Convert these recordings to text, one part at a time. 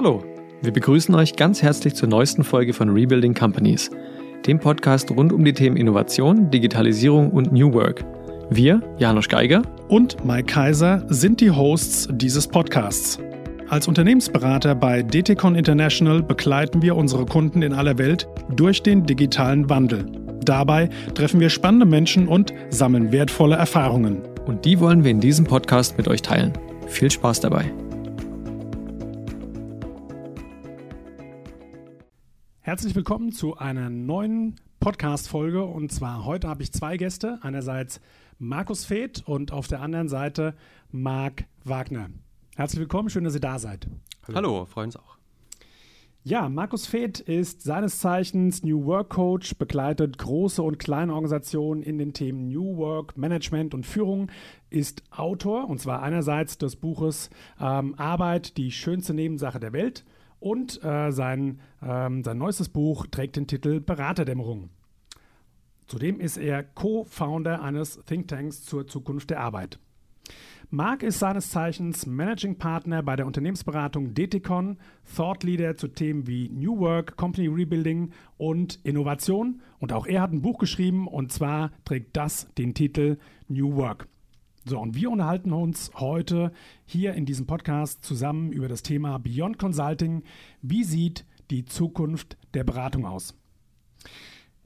Hallo, wir begrüßen euch ganz herzlich zur neuesten Folge von Rebuilding Companies, dem Podcast rund um die Themen Innovation, Digitalisierung und New Work. Wir, Janusz Geiger und Mike Kaiser, sind die Hosts dieses Podcasts. Als Unternehmensberater bei DTCon International begleiten wir unsere Kunden in aller Welt durch den digitalen Wandel. Dabei treffen wir spannende Menschen und sammeln wertvolle Erfahrungen. Und die wollen wir in diesem Podcast mit euch teilen. Viel Spaß dabei. Herzlich willkommen zu einer neuen Podcast-Folge. Und zwar heute habe ich zwei Gäste. Einerseits Markus Feeth und auf der anderen Seite Marc Wagner. Herzlich willkommen, schön, dass ihr da seid. Hallo, Hallo freuen uns auch. Ja, Markus Feeth ist seines Zeichens New Work Coach, begleitet große und kleine Organisationen in den Themen New Work, Management und Führung, ist Autor und zwar einerseits des Buches ähm, Arbeit, die schönste Nebensache der Welt und äh, sein, ähm, sein neuestes Buch trägt den Titel Beraterdämmerung. Zudem ist er Co-Founder eines Thinktanks zur Zukunft der Arbeit. Marc ist seines Zeichens Managing Partner bei der Unternehmensberatung DTCon, Thought Leader zu Themen wie New Work, Company Rebuilding und Innovation. Und auch er hat ein Buch geschrieben und zwar trägt das den Titel New Work. So, und wir unterhalten uns heute hier in diesem Podcast zusammen über das Thema Beyond Consulting. Wie sieht die Zukunft der Beratung aus?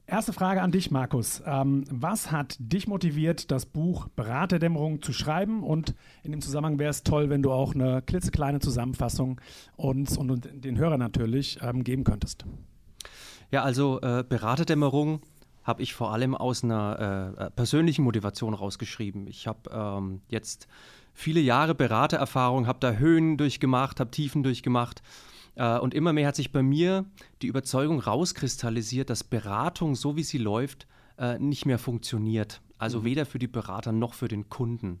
Erste Frage an dich, Markus. Ähm, was hat dich motiviert, das Buch Beraterdämmerung zu schreiben? Und in dem Zusammenhang wäre es toll, wenn du auch eine klitzekleine Zusammenfassung uns und, den Hörern natürlich ähm, geben könntest. Ja, also äh, Beraterdämmerung habe ich vor allem aus einer äh, persönlichen Motivation rausgeschrieben. Ich habe ähm, jetzt viele Jahre Beratererfahrung, habe da Höhen durchgemacht, habe Tiefen durchgemacht äh, und immer mehr hat sich bei mir die Überzeugung rauskristallisiert, dass Beratung, so wie sie läuft, äh, nicht mehr funktioniert. Also mhm. weder für die Berater noch für den Kunden.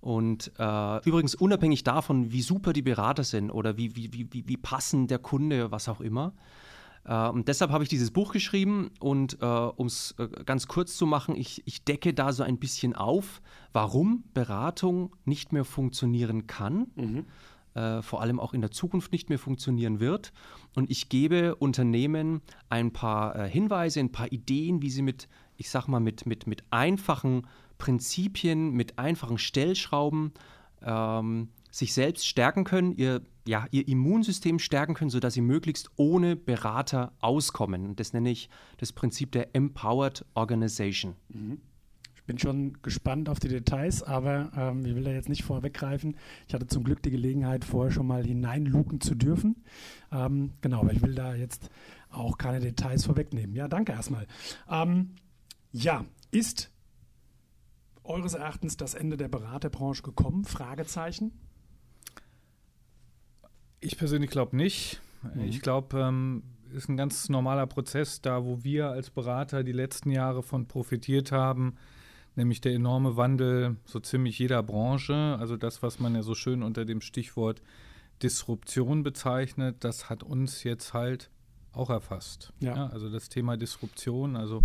Und äh, übrigens unabhängig davon, wie super die Berater sind oder wie, wie, wie, wie passend der Kunde, was auch immer. Äh, und deshalb habe ich dieses Buch geschrieben und äh, um es äh, ganz kurz zu machen, ich, ich decke da so ein bisschen auf, warum Beratung nicht mehr funktionieren kann. Mhm vor allem auch in der Zukunft nicht mehr funktionieren wird. Und ich gebe Unternehmen ein paar Hinweise, ein paar Ideen, wie sie mit, ich sag mal, mit, mit, mit einfachen Prinzipien, mit einfachen Stellschrauben ähm, sich selbst stärken können, ihr, ja, ihr Immunsystem stärken können, sodass sie möglichst ohne Berater auskommen. Das nenne ich das Prinzip der Empowered Organization. Mhm bin schon gespannt auf die Details, aber ähm, ich will da jetzt nicht vorweggreifen. Ich hatte zum Glück die Gelegenheit, vorher schon mal hineinluken zu dürfen. Ähm, genau, aber ich will da jetzt auch keine Details vorwegnehmen. Ja, danke erstmal. Ähm, ja, ist eures Erachtens das Ende der Beraterbranche gekommen? Fragezeichen. Ich persönlich glaube nicht. Mhm. Ich glaube, ähm, ist ein ganz normaler Prozess, da wo wir als Berater die letzten Jahre von profitiert haben, nämlich der enorme Wandel so ziemlich jeder Branche. Also das, was man ja so schön unter dem Stichwort Disruption bezeichnet, das hat uns jetzt halt auch erfasst. Ja. ja also das Thema Disruption, also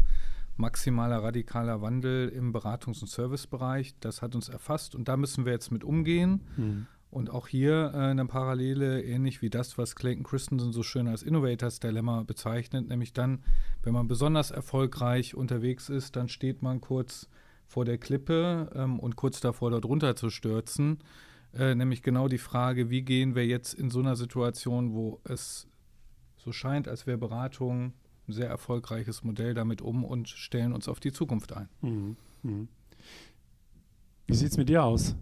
maximaler radikaler Wandel im Beratungs- und Servicebereich, das hat uns erfasst und da müssen wir jetzt mit umgehen. Mhm. Und auch hier äh, eine Parallele, ähnlich wie das, was Clayton Christensen so schön als Innovators Dilemma bezeichnet, nämlich dann, wenn man besonders erfolgreich unterwegs ist, dann steht man kurz vor der Klippe ähm, und kurz davor dort runter zu stürzen. Äh, nämlich genau die Frage, wie gehen wir jetzt in so einer Situation, wo es so scheint, als wäre Beratung ein sehr erfolgreiches Modell damit um und stellen uns auf die Zukunft ein. Mhm. Mhm. Wie sieht es mit dir aus?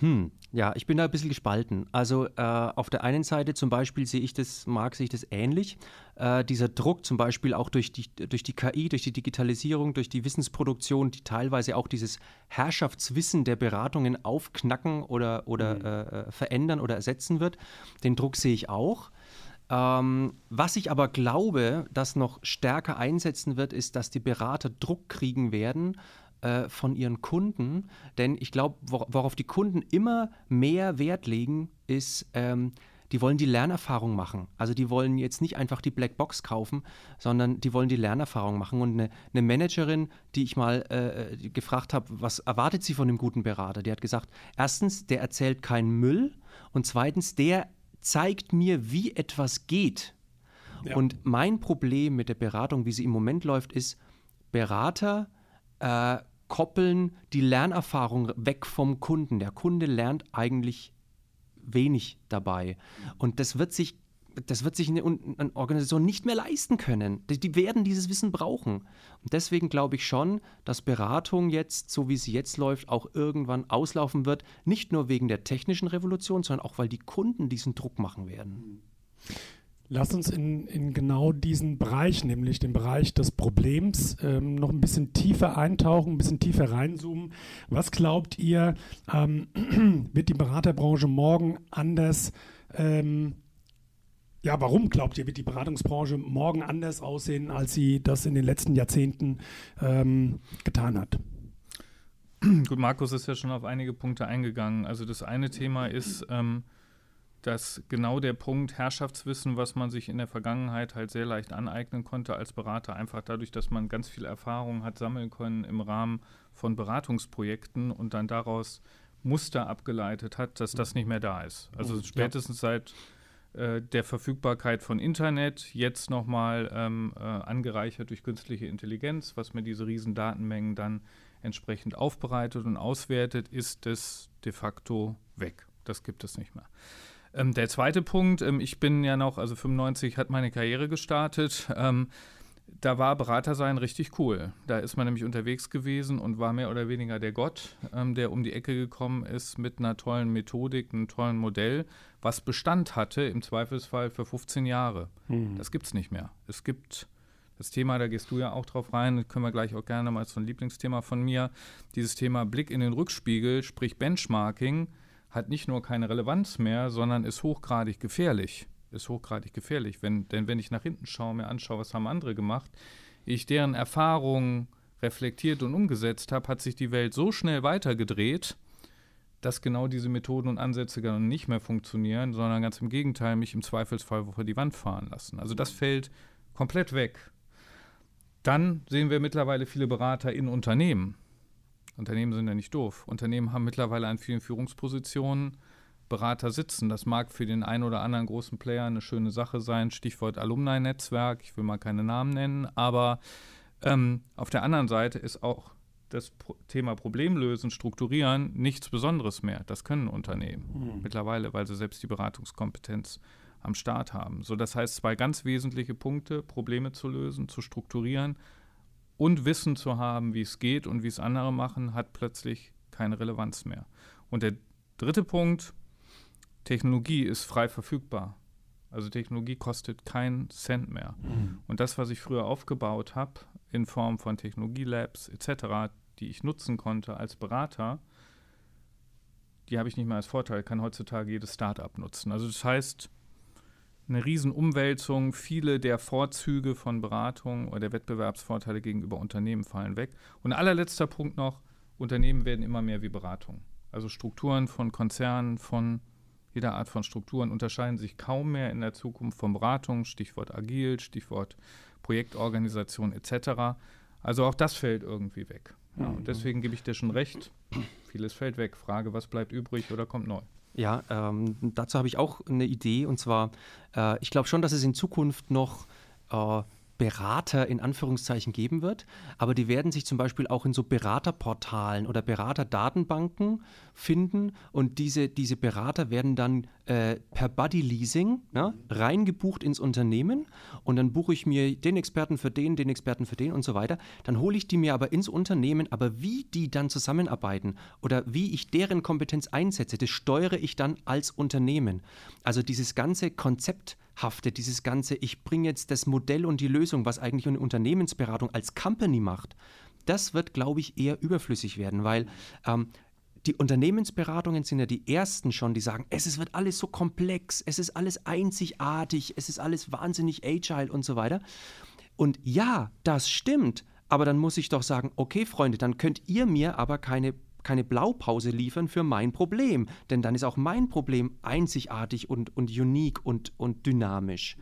Hm, ja, ich bin da ein bisschen gespalten. Also äh, auf der einen Seite zum Beispiel sehe ich das, mag sehe ich das ähnlich. Äh, dieser Druck zum Beispiel auch durch die, durch die KI, durch die Digitalisierung, durch die Wissensproduktion, die teilweise auch dieses Herrschaftswissen der Beratungen aufknacken oder, oder mhm. äh, verändern oder ersetzen wird. Den Druck sehe ich auch. Ähm, was ich aber glaube, dass noch stärker einsetzen wird, ist, dass die Berater Druck kriegen werden äh, von ihren Kunden. Denn ich glaube, worauf die Kunden immer mehr Wert legen, ist, ähm, die wollen die Lernerfahrung machen. Also die wollen jetzt nicht einfach die Blackbox kaufen, sondern die wollen die Lernerfahrung machen. Und eine, eine Managerin, die ich mal äh, äh gefragt habe, was erwartet sie von einem guten Berater, die hat gesagt, erstens, der erzählt keinen Müll und zweitens, der zeigt mir, wie etwas geht. Ja. Und mein Problem mit der Beratung, wie sie im Moment läuft, ist, Berater äh, koppeln die Lernerfahrung weg vom Kunden. Der Kunde lernt eigentlich wenig dabei. Und das wird sich das wird sich eine, eine, Organisation nicht mehr leisten können. Die, die, werden dieses Wissen brauchen. Und deswegen glaube ich schon, dass Beratung jetzt, so wie sie jetzt läuft, auch irgendwann auslaufen wird. Nicht nur wegen der technischen Revolution, sondern auch, weil die Kunden diesen Druck machen werden. Lass uns in, in genau diesen Bereich, nämlich den Bereich des Problems, ähm, noch ein bisschen tiefer eintauchen, ein bisschen tiefer reinzoomen. Was glaubt ihr, ähm, wird die Beraterbranche morgen anders? Ähm, ja, warum glaubt ihr, wird die Beratungsbranche morgen anders aussehen, als sie das in den letzten Jahrzehnten ähm, getan hat? Gut, Markus ist ja schon auf einige Punkte eingegangen. Also das eine Thema ist, ähm, dass genau der Punkt Herrschaftswissen, was man sich in der Vergangenheit halt sehr leicht aneignen konnte als Berater, einfach dadurch, dass man ganz viel Erfahrung hat sammeln können im Rahmen von Beratungsprojekten und dann daraus Muster abgeleitet hat, dass das nicht mehr da ist. Also spätestens seit äh, der Verfügbarkeit von Internet, jetzt nochmal ähm, äh, angereichert durch künstliche Intelligenz, was mir diese riesen Datenmengen dann entsprechend aufbereitet und auswertet, ist es de facto weg. Das gibt es nicht mehr. Ähm, der zweite Punkt, ähm, ich bin ja noch, also 95 hat meine Karriere gestartet. Ähm, da war Berater sein richtig cool. Da ist man nämlich unterwegs gewesen und war mehr oder weniger der Gott, ähm, der um die Ecke gekommen ist mit einer tollen Methodik, einem tollen Modell, was Bestand hatte, im Zweifelsfall für 15 Jahre. Mhm. Das gibt es nicht mehr. Es gibt das Thema, da gehst du ja auch drauf rein, das können wir gleich auch gerne mal so ein Lieblingsthema von mir, dieses Thema Blick in den Rückspiegel, sprich Benchmarking hat nicht nur keine Relevanz mehr, sondern ist hochgradig gefährlich. Ist hochgradig gefährlich. Wenn, denn wenn ich nach hinten schaue, mir anschaue, was haben andere gemacht, ich deren Erfahrungen reflektiert und umgesetzt habe, hat sich die Welt so schnell weitergedreht, dass genau diese Methoden und Ansätze gar nicht mehr funktionieren, sondern ganz im Gegenteil mich im Zweifelsfall vor die Wand fahren lassen. Also das fällt komplett weg. Dann sehen wir mittlerweile viele Berater in Unternehmen, Unternehmen sind ja nicht doof. Unternehmen haben mittlerweile an vielen Führungspositionen Berater sitzen. Das mag für den einen oder anderen großen Player eine schöne Sache sein. Stichwort Alumni-Netzwerk. Ich will mal keine Namen nennen. Aber ähm, auf der anderen Seite ist auch das Thema Problemlösen, Strukturieren nichts Besonderes mehr. Das können Unternehmen mhm. mittlerweile, weil sie selbst die Beratungskompetenz am Start haben. So, das heißt, zwei ganz wesentliche Punkte, Probleme zu lösen, zu strukturieren und Wissen zu haben, wie es geht und wie es andere machen, hat plötzlich keine Relevanz mehr. Und der dritte Punkt, Technologie ist frei verfügbar. Also Technologie kostet keinen Cent mehr. Mhm. Und das, was ich früher aufgebaut habe, in Form von Technologielabs etc., die ich nutzen konnte als Berater, die habe ich nicht mehr als Vorteil, kann heutzutage jedes Startup nutzen. Also das heißt, eine Riesenumwälzung. Viele der Vorzüge von Beratung oder der Wettbewerbsvorteile gegenüber Unternehmen fallen weg. Und allerletzter Punkt noch, Unternehmen werden immer mehr wie Beratung. Also Strukturen von Konzernen, von jeder Art von Strukturen unterscheiden sich kaum mehr in der Zukunft von Beratung, Stichwort agil, Stichwort Projektorganisation etc. Also auch das fällt irgendwie weg. Ja, und deswegen gebe ich dir schon recht, vieles fällt weg. Frage, was bleibt übrig oder kommt neu? Ja, ähm, dazu habe ich auch eine Idee und zwar, äh, ich glaube schon, dass es in Zukunft noch äh, Berater in Anführungszeichen geben wird, aber die werden sich zum Beispiel auch in so Beraterportalen oder Beraterdatenbanken finden und diese, diese Berater werden dann äh, per Buddy Leasing ja, reingebucht ins Unternehmen und dann buche ich mir den Experten für den, den Experten für den und so weiter. Dann hole ich die mir aber ins Unternehmen, aber wie die dann zusammenarbeiten oder wie ich deren Kompetenz einsetze, das steuere ich dann als Unternehmen. Also dieses ganze Konzept haftet, dieses ganze, ich bringe jetzt das Modell und die Lösung, was eigentlich eine Unternehmensberatung als Company macht, das wird, glaube ich, eher überflüssig werden, weil ähm, die Unternehmensberatungen sind ja die ersten schon, die sagen, es wird alles so komplex, es ist alles einzigartig, es ist alles wahnsinnig agile und so weiter. Und ja, das stimmt, aber dann muss ich doch sagen, okay Freunde, dann könnt ihr mir aber keine keine Blaupause liefern für mein Problem, denn dann ist auch mein Problem einzigartig und, und unique und, und dynamisch.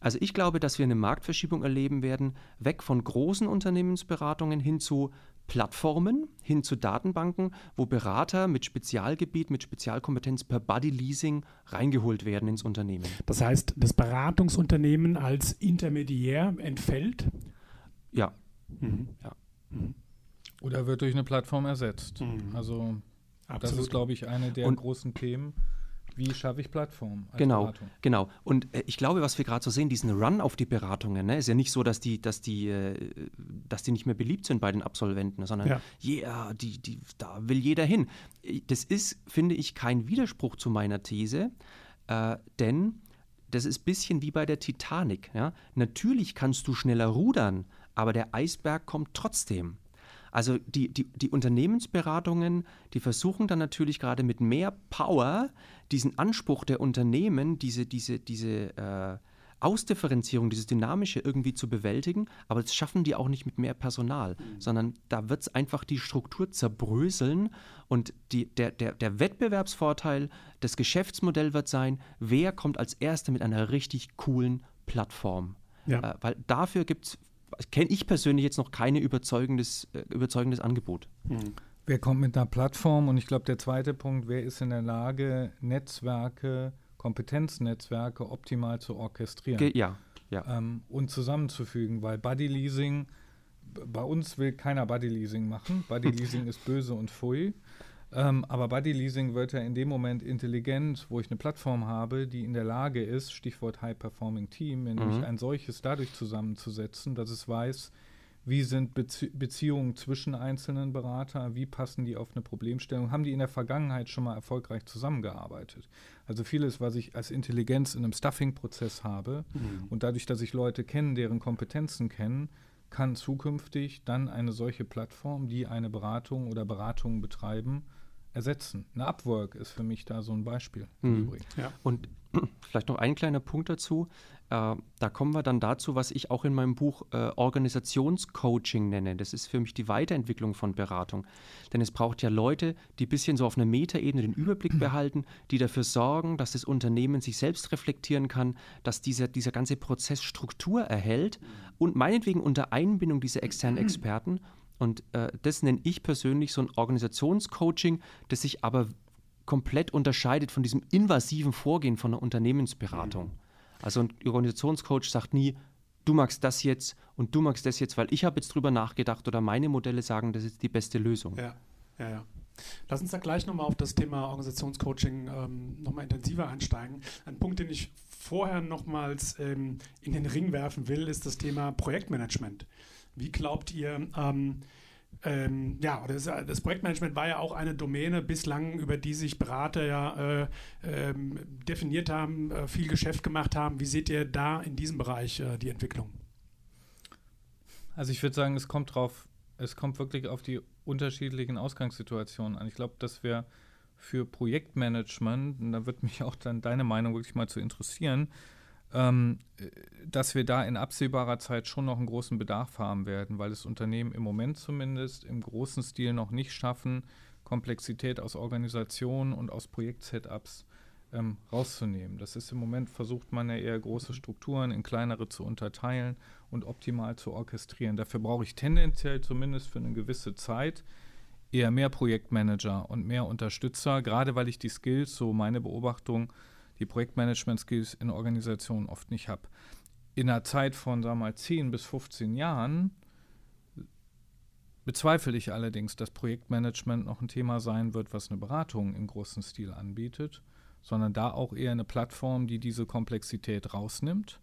Also ich glaube, dass wir eine Marktverschiebung erleben werden, weg von großen Unternehmensberatungen hin zu Plattformen hin zu Datenbanken, wo Berater mit Spezialgebiet, mit Spezialkompetenz per Buddy Leasing reingeholt werden ins Unternehmen. Das heißt, das Beratungsunternehmen als Intermediär entfällt? Ja. Mhm. ja. Mhm. Oder wird durch eine Plattform ersetzt. Mhm. Also Absolut. das ist, glaube ich, eine der Und großen Themen. Wie schaffe ich Plattformen? genau, Beratung? genau. Und äh, ich glaube, was wir gerade so sehen, diesen Run auf die Beratungen, ne, ist ja nicht so, dass die, dass die, äh, dass die nicht mehr beliebt sind bei den Absolventen, sondern ja, yeah, die, die, da will jeder hin. Das ist, finde ich, kein Widerspruch zu meiner These, äh, denn das ist ein bisschen wie bei der Titanic. Ja? Natürlich kannst du schneller rudern, aber der Eisberg kommt trotzdem. Also die, die, die Unternehmensberatungen, die versuchen dann natürlich gerade mit mehr Power diesen Anspruch der Unternehmen, diese, diese, diese äh, Ausdifferenzierung, dieses Dynamische irgendwie zu bewältigen, aber das schaffen die auch nicht mit mehr Personal, mhm. sondern da wird es einfach die Struktur zerbröseln und die, der, der, der Wettbewerbsvorteil, das Geschäftsmodell wird sein, wer kommt als Erster mit einer richtig coolen Plattform. Ja. Äh, weil dafür gibt es kenne ich persönlich jetzt noch kein überzeugendes, äh, überzeugendes Angebot. Mhm. Wer kommt mit einer Plattform? Und ich glaube, der zweite Punkt, wer ist in der Lage, Netzwerke, Kompetenznetzwerke optimal zu orchestrieren? Ge ja, ja. Ähm, und zusammenzufügen, weil Buddy Leasing, bei uns will keiner Buddy Leasing machen. Buddy Leasing ist böse und pfui. Ähm, aber Buddy Leasing wird ja in dem Moment intelligent, wo ich eine Plattform habe, die in der Lage ist, Stichwort High Performing Team, nämlich mhm. ein solches dadurch zusammenzusetzen, dass es weiß, wie sind Bezie Beziehungen zwischen einzelnen Beratern, wie passen die auf eine Problemstellung, haben die in der Vergangenheit schon mal erfolgreich zusammengearbeitet. Also vieles, was ich als Intelligenz in einem Stuffing-Prozess habe mhm. und dadurch, dass ich Leute kenne, deren Kompetenzen kennen, kann zukünftig dann eine solche Plattform, die eine Beratung oder Beratungen betreiben, ersetzen. Eine Upwork ist für mich da so ein Beispiel. Mhm. Ja. Und vielleicht noch ein kleiner Punkt dazu. Äh, da kommen wir dann dazu, was ich auch in meinem Buch äh, Organisationscoaching nenne. Das ist für mich die Weiterentwicklung von Beratung. Denn es braucht ja Leute, die ein bisschen so auf einer Metaebene den Überblick behalten, die dafür sorgen, dass das Unternehmen sich selbst reflektieren kann, dass dieser, dieser ganze Prozess Struktur erhält und meinetwegen unter Einbindung dieser externen Experten und äh, das nenne ich persönlich so ein Organisationscoaching, das sich aber komplett unterscheidet von diesem invasiven Vorgehen von einer Unternehmensberatung. Mhm. Also ein Organisationscoach sagt nie, du magst das jetzt und du magst das jetzt, weil ich habe jetzt drüber nachgedacht oder meine Modelle sagen, das ist die beste Lösung. Ja, ja, ja. Lass uns da gleich nochmal auf das Thema Organisationscoaching ähm, nochmal intensiver einsteigen. Ein Punkt, den ich vorher nochmals ähm, in den Ring werfen will, ist das Thema Projektmanagement. Wie glaubt ihr, ähm, ähm, ja, das, das, Projektmanagement war ja auch eine Domäne bislang, über die sich Berater ja äh, ähm, definiert haben, äh, viel Geschäft gemacht haben. Wie seht ihr da in diesem Bereich äh, die Entwicklung? Also ich würde sagen, es kommt drauf, es kommt wirklich auf die unterschiedlichen Ausgangssituationen an. Ich glaube, dass wir für Projektmanagement, und da wird mich auch dann deine Meinung wirklich mal zu interessieren, ähm, dass wir da in absehbarer Zeit schon noch einen großen Bedarf haben werden, weil das Unternehmen im Moment zumindest im großen Stil noch nicht schaffen, Komplexität aus Organisationen und aus Projekt-Setups ähm, rauszunehmen. Das ist im Moment, versucht man ja eher große Strukturen in kleinere zu unterteilen und optimal zu orchestrieren. Dafür brauche ich tendenziell zumindest für eine gewisse Zeit eher mehr Projektmanager und mehr Unterstützer, gerade weil ich die Skills, so meine Beobachtung, die Projektmanagement-Skills in Organisationen oft nicht habe. In einer Zeit von, sagen wir mal, 10 bis 15 Jahren bezweifle ich allerdings, dass Projektmanagement noch ein Thema sein wird, was eine Beratung im großen Stil anbietet, sondern da auch eher eine Plattform, die diese Komplexität rausnimmt,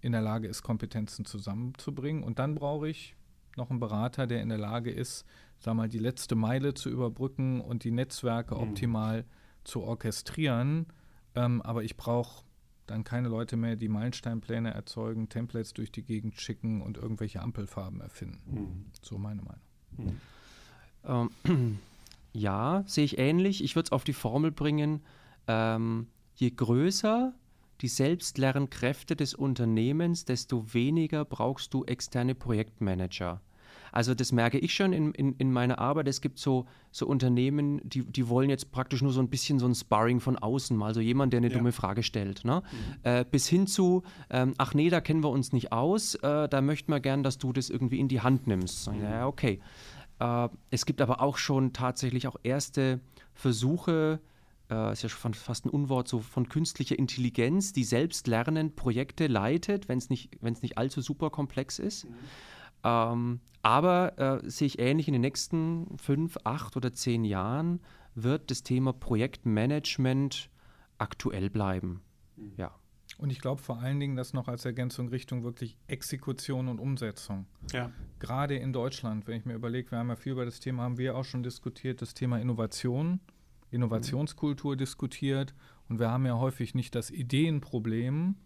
in der Lage ist, Kompetenzen zusammenzubringen. Und dann brauche ich noch einen Berater, der in der Lage ist, sag mal, die letzte Meile zu überbrücken und die Netzwerke mhm. optimal zu orchestrieren, ähm, aber ich brauche dann keine Leute mehr, die Meilensteinpläne erzeugen, Templates durch die Gegend schicken und irgendwelche Ampelfarben erfinden. Mhm. So meine Meinung. Mhm. Ähm, ja, sehe ich ähnlich. Ich würde es auf die Formel bringen, ähm, je größer die Selbstlernkräfte des Unternehmens, desto weniger brauchst du externe Projektmanager. Also das merke ich schon in, in, in meiner Arbeit. Es gibt so, so Unternehmen, die, die wollen jetzt praktisch nur so ein bisschen so ein Sparring von außen, mal so jemand, der eine ja. dumme Frage stellt. Ne? Mhm. Äh, bis hin zu, ähm, ach nee, da kennen wir uns nicht aus, äh, da möchten wir gern, dass du das irgendwie in die Hand nimmst. Mhm. Ja, okay. Äh, es gibt aber auch schon tatsächlich auch erste Versuche, äh, ist ja schon fast ein Unwort, so von künstlicher Intelligenz, die selbst lernend Projekte leitet, wenn es nicht, nicht allzu super komplex ist. Mhm. Ähm, aber äh, sehe ich ähnlich in den nächsten fünf, acht oder zehn Jahren wird das Thema Projektmanagement aktuell bleiben. Mhm. Ja. Und ich glaube vor allen Dingen, dass noch als Ergänzung Richtung wirklich Exekution und Umsetzung. Ja. Gerade in Deutschland, wenn ich mir überlege, wir haben ja viel über das Thema, haben wir auch schon diskutiert, das Thema Innovation, Innovationskultur mhm. diskutiert. Und wir haben ja häufig nicht das Ideenproblem,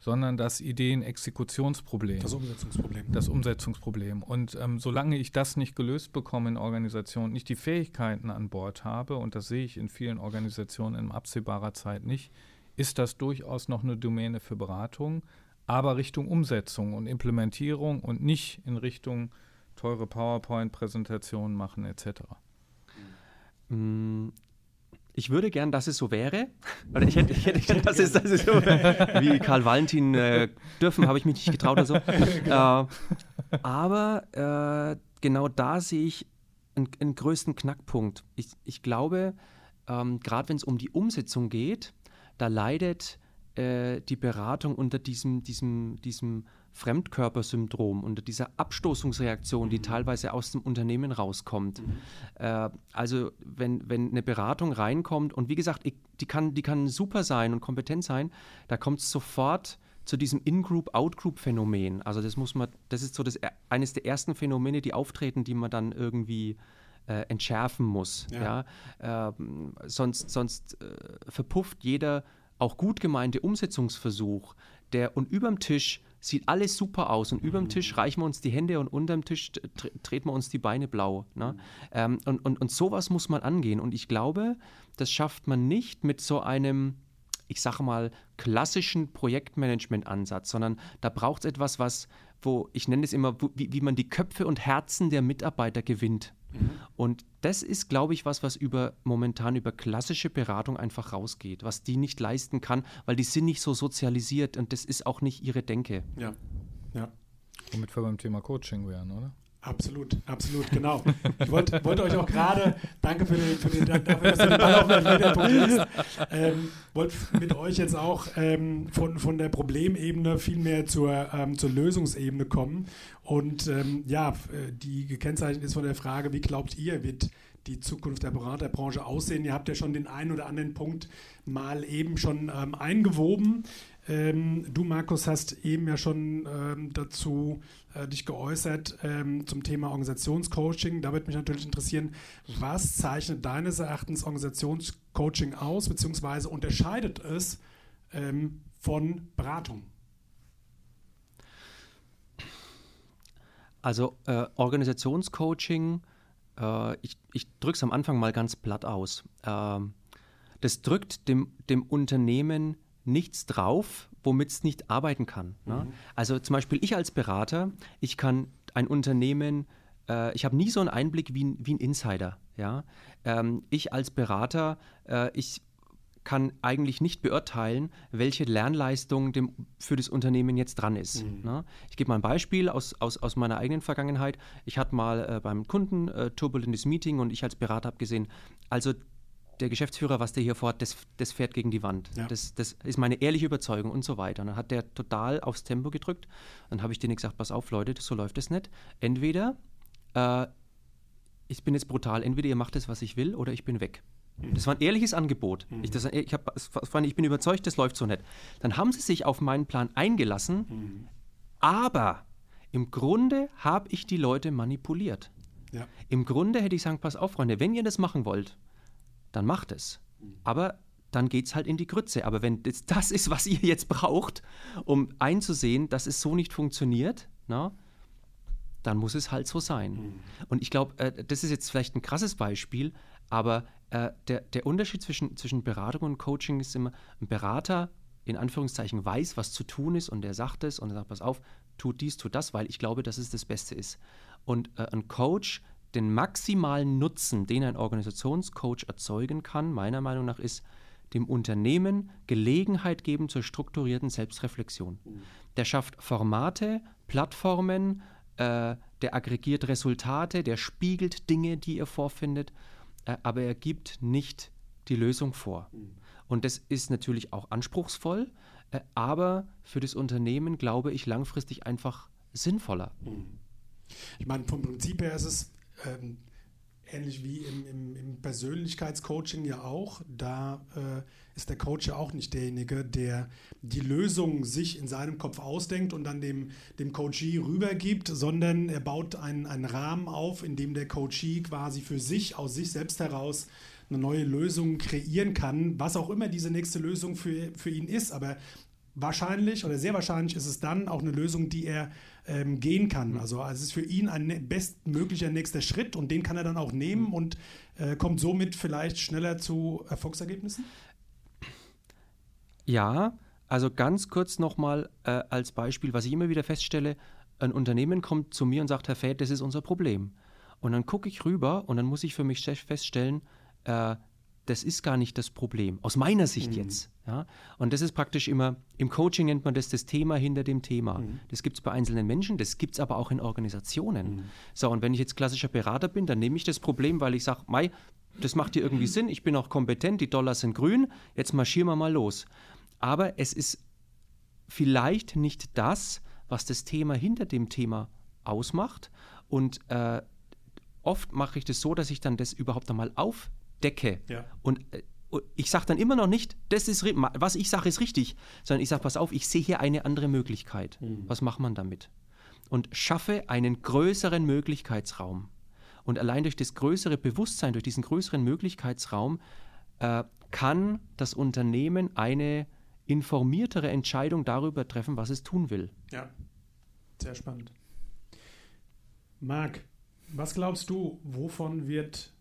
sondern das Ideenexekutionsproblem. Das Umsetzungsproblem. Das Umsetzungsproblem. Und ähm, solange ich das nicht gelöst bekomme in Organisationen, nicht die Fähigkeiten an Bord habe, und das sehe ich in vielen Organisationen in absehbarer Zeit nicht, ist das durchaus noch eine Domäne für Beratung, aber Richtung Umsetzung und Implementierung und nicht in Richtung teure PowerPoint-Präsentationen machen etc. Ich würde gern, dass es so wäre. Oder ich hätte, ich hätte gern, dass es, dass es so Wie Karl Valentin äh, dürfen, habe ich mich nicht getraut oder so. Genau. Äh, aber äh, genau da sehe ich einen, einen größten Knackpunkt. Ich, ich glaube, ähm, gerade wenn es um die Umsetzung geht, da leidet äh, die Beratung unter diesem, diesem, diesem Fremdkörpersyndrom, unter dieser Abstoßungsreaktion, die mhm. teilweise aus dem Unternehmen rauskommt. Mhm. Äh, also wenn, wenn eine Beratung reinkommt und wie gesagt, ich, die, kann, die kann super sein und kompetent sein, da kommt es sofort zu diesem In-Group, Out-Group-Phänomen. Also das muss man, das ist so das, eines der ersten Phänomene, die auftreten, die man dann irgendwie äh, entschärfen muss. Ja. ja? Äh, sonst sonst äh, verpufft jeder auch gut gemeinte Umsetzungsversuch, der und überm Tisch sieht alles super aus und überm Tisch reichen wir uns die Hände und unterm Tisch treten wir uns die Beine blau. Ne? Ähm, und, und, und sowas muss man angehen. Und ich glaube, das schafft man nicht mit so einem, ich sage mal, klassischen Projektmanagement-Ansatz, sondern da braucht es etwas, was, wo, ich nenne es immer, wie, wie man die Köpfe und Herzen der Mitarbeiter gewinnt. Mhm. Und das ist, glaube ich, was, was über momentan über klassische Beratung einfach rausgeht, was die nicht leisten kann, weil die sind nicht so sozialisiert und das ist auch nicht ihre Denke. Ja, ja. Womit wir beim Thema Coaching wären, oder? Absolut, absolut, genau. Ich wollte wollt euch auch gerade, danke für den, für den, dafür, dass du den Ball auf den Punkt ähm, wollte mit euch jetzt auch ähm, von, von der Problemebene viel mehr zur, ähm, zur Lösungsebene kommen. Und ähm, ja, die gekennzeichnet ist von der Frage, wie glaubt ihr, wird die Zukunft der Beraterbranche aussehen? Ihr habt ja schon den einen oder anderen Punkt mal eben schon ähm, eingewoben. Ähm, du, Markus, hast eben ja schon ähm, dazu äh, dich geäußert ähm, zum Thema Organisationscoaching. Da würde mich natürlich interessieren, was zeichnet deines Erachtens Organisationscoaching aus, beziehungsweise unterscheidet es ähm, von Beratung? Also äh, Organisationscoaching, äh, ich, ich drücke es am Anfang mal ganz platt aus. Ähm, das drückt dem, dem Unternehmen nichts drauf, womit es nicht arbeiten kann. Ne? Mhm. Also zum Beispiel ich als Berater, ich kann ein Unternehmen, äh, ich habe nie so einen Einblick wie, wie ein Insider. Ja? Ähm, ich als Berater, äh, ich kann eigentlich nicht beurteilen, welche Lernleistung dem, für das Unternehmen jetzt dran ist. Mhm. Ne? Ich gebe mal ein Beispiel aus, aus, aus meiner eigenen Vergangenheit. Ich hatte mal äh, beim Kunden äh, turbulentes Meeting und ich als Berater habe gesehen, also der Geschäftsführer, was der hier vorhat, das, das fährt gegen die Wand. Ja. Das, das ist meine ehrliche Überzeugung und so weiter. Und dann hat der total aufs Tempo gedrückt. Dann habe ich denen gesagt, pass auf, Leute, so läuft es nicht. Entweder, äh, ich bin jetzt brutal, entweder ihr macht das, was ich will, oder ich bin weg. Mhm. Das war ein ehrliches Angebot. Mhm. Ich, das, ich, hab, ich bin überzeugt, das läuft so nicht. Dann haben sie sich auf meinen Plan eingelassen, mhm. aber im Grunde habe ich die Leute manipuliert. Ja. Im Grunde hätte ich sagen, pass auf, Freunde, wenn ihr das machen wollt, dann macht es. Aber dann geht es halt in die Grütze. Aber wenn das, das, ist, was ihr jetzt braucht, um einzusehen, dass es so nicht funktioniert, na, dann muss es halt so sein. Mhm. Und ich glaube, äh, das ist jetzt vielleicht ein krasses Beispiel, aber äh, der, der Unterschied zwischen, zwischen Beratung und Coaching ist immer, ein Berater in Anführungszeichen weiß, was zu tun ist und der sagt es und er sagt, pass auf, tut dies, tut das, weil ich glaube, dass es das Beste ist. Und äh, ein Coach den maximalen Nutzen, den ein Organisationscoach erzeugen kann, meiner Meinung nach, ist, dem Unternehmen Gelegenheit geben zur strukturierten Selbstreflexion. Mhm. Der schafft Formate, Plattformen, äh, der aggregiert Resultate, der spiegelt Dinge, die er vorfindet, äh, aber er gibt nicht die Lösung vor. Mhm. Und das ist natürlich auch anspruchsvoll, äh, aber für das Unternehmen glaube ich langfristig einfach sinnvoller. Mhm. Ich meine, vom Prinzip her ist es ähm, ähnlich wie im, im, im, Persönlichkeitscoaching ja auch. Da äh, ist der Coach ja auch nicht derjenige, der die Lösung sich in seinem Kopf ausdenkt und dann dem, dem Coachee rübergibt, sondern er baut einen, einen Rahmen auf, in dem der Coachee quasi für sich, aus sich selbst heraus, eine neue Lösung kreieren kann, was auch immer diese nächste Lösung für, für ihn ist. Aber wahrscheinlich oder sehr wahrscheinlich ist es dann auch eine Lösung, die er ähm, gehen kann. Also, also es ist für ihn ein ne-, bestmöglicher nächster Schritt und den kann er dann auch nehmen mhm. und äh, kommt somit vielleicht schneller zu Erfolgsergebnissen? Ja, also ganz kurz nochmal äh, als Beispiel, was ich immer wieder feststelle, ein Unternehmen kommt zu mir und sagt, Herr Fäth, das ist unser Problem. Und dann gucke ich rüber und dann muss ich für mich feststellen, äh, das ist gar nicht das Problem, aus meiner Sicht mhm. jetzt. Ja? Und das ist praktisch immer, im Coaching nennt man das das Thema hinter dem Thema. Mhm. Das gibt es bei einzelnen Menschen, das gibt es aber auch in Organisationen. Mhm. So, und wenn ich jetzt klassischer Berater bin, dann nehme ich das Problem, weil ich sage, Mai, das macht dir irgendwie Sinn, ich bin auch kompetent, die Dollars sind grün, jetzt marschieren wir mal los. Aber es ist vielleicht nicht das, was das Thema hinter dem Thema ausmacht. Und äh, oft mache ich das so, dass ich dann das überhaupt einmal auf decke. Ja. Und äh, ich sage dann immer noch nicht, das ist, was ich sage, ist richtig, sondern ich sage, pass auf, ich sehe hier eine andere Möglichkeit. Mhm. Was macht man damit? Und schaffe einen größeren Möglichkeitsraum. Und allein durch das größere Bewusstsein, durch diesen größeren Möglichkeitsraum, äh, kann das Unternehmen eine informiertere Entscheidung darüber treffen, was es tun will. Ja, sehr spannend. Marc, was glaubst du, wovon wird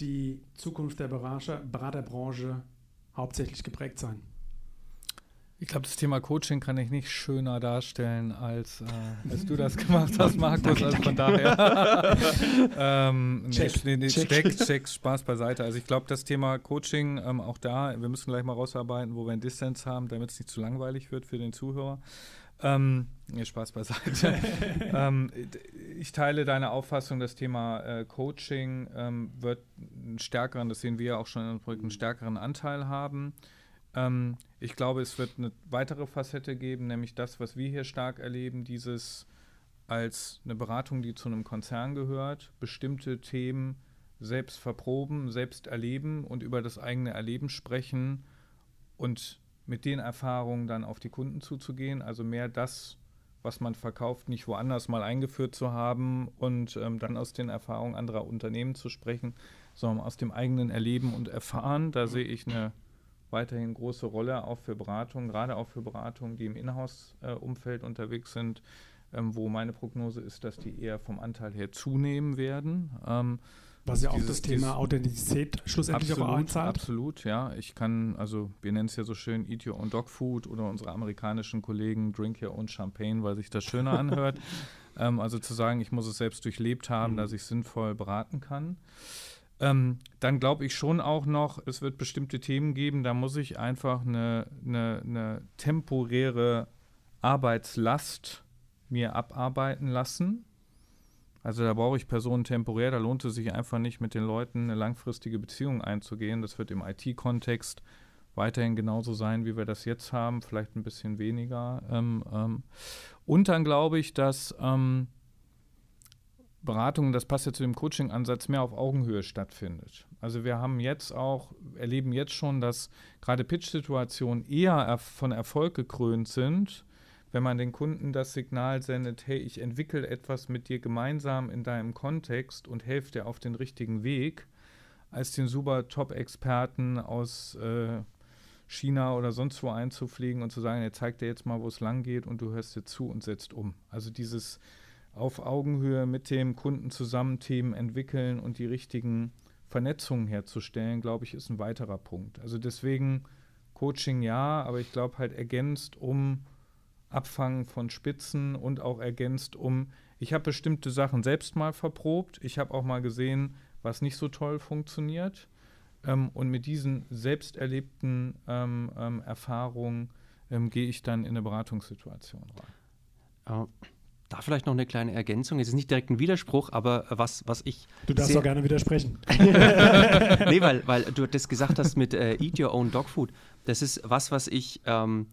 die Zukunft der Berater, Beraterbranche hauptsächlich geprägt sein? Ich glaube, das Thema Coaching kann ich nicht schöner darstellen, als, äh, als du das gemacht hast, Markus. danke, also von daher. ähm, check, nee, nee, check. check, check, Spaß beiseite. Also ich glaube, das Thema Coaching, ähm, auch da, wir müssen gleich mal rausarbeiten, wo wir einen Distance haben, damit es nicht zu langweilig wird für den Zuhörer. Ähm, nee, Spaß beiseite. ähm, ich teile deine Auffassung, das Thema äh, Coaching ähm, wird einen stärkeren, das sehen wir ja auch schon in den Projekten, einen stärkeren Anteil haben. Ähm, ich glaube, es wird eine weitere Facette geben, nämlich das, was wir hier stark erleben, dieses als eine Beratung, die zu einem Konzern gehört, bestimmte Themen selbst verproben, selbst erleben und über das eigene Erleben sprechen und mit den Erfahrungen dann auf die Kunden zuzugehen, also mehr das, was man verkauft, nicht woanders mal eingeführt zu haben und ähm, dann aus den Erfahrungen anderer Unternehmen zu sprechen, sondern aus dem eigenen Erleben und Erfahren. Da sehe ich eine weiterhin große Rolle auch für Beratungen, gerade auch für Beratungen, die im Inhouse-Umfeld unterwegs sind, ähm, wo meine Prognose ist, dass die eher vom Anteil her zunehmen werden. Ähm, was ja auch dieses, das Thema Authentizität schlussendlich absolut, auch einzahlt. Absolut, ja. Ich kann, also wir nennen es ja so schön Eat Your Own Dog Food oder unsere amerikanischen Kollegen Drink Your Own Champagne, weil sich das schöner anhört. ähm, also zu sagen, ich muss es selbst durchlebt haben, mhm. dass ich sinnvoll beraten kann. Ähm, dann glaube ich schon auch noch, es wird bestimmte Themen geben, da muss ich einfach eine, eine, eine temporäre Arbeitslast mir abarbeiten lassen also da brauche ich Personen temporär, da lohnt es sich einfach nicht, mit den Leuten eine langfristige Beziehung einzugehen. Das wird im IT-Kontext weiterhin genauso sein, wie wir das jetzt haben, vielleicht ein bisschen weniger. Ähm, ähm. Und dann glaube ich, dass ähm, Beratung, das passt ja zu dem Coaching-Ansatz, mehr auf Augenhöhe stattfindet. Also wir haben jetzt auch, erleben jetzt schon, dass gerade Pitch-Situationen eher von Erfolg gekrönt sind, wenn man den Kunden das Signal sendet, hey, ich entwickle etwas mit dir gemeinsam in deinem Kontext und helfe dir auf den richtigen Weg, als den super Top-Experten aus äh, China oder sonst wo einzufliegen und zu sagen, er zeigt dir jetzt mal, wo es lang geht und du hörst dir zu und setzt um. Also dieses auf Augenhöhe mit dem Kunden zusammen Themen entwickeln und die richtigen Vernetzungen herzustellen, glaube ich, ist ein weiterer Punkt. Also deswegen Coaching ja, aber ich glaube halt ergänzt um Abfangen von Spitzen und auch ergänzt um, ich habe bestimmte Sachen selbst mal verprobt, ich habe auch mal gesehen, was nicht so toll funktioniert. Ähm, und mit diesen selbst erlebten ähm, ähm, Erfahrungen ähm, gehe ich dann in eine Beratungssituation rein. Uh, da vielleicht noch eine kleine Ergänzung. Es ist nicht direkt ein Widerspruch, aber was, was ich. Du darfst auch gerne widersprechen. nee, weil, weil du das gesagt hast mit äh, Eat Your Own Dog Food. Das ist was, was ich. Ähm,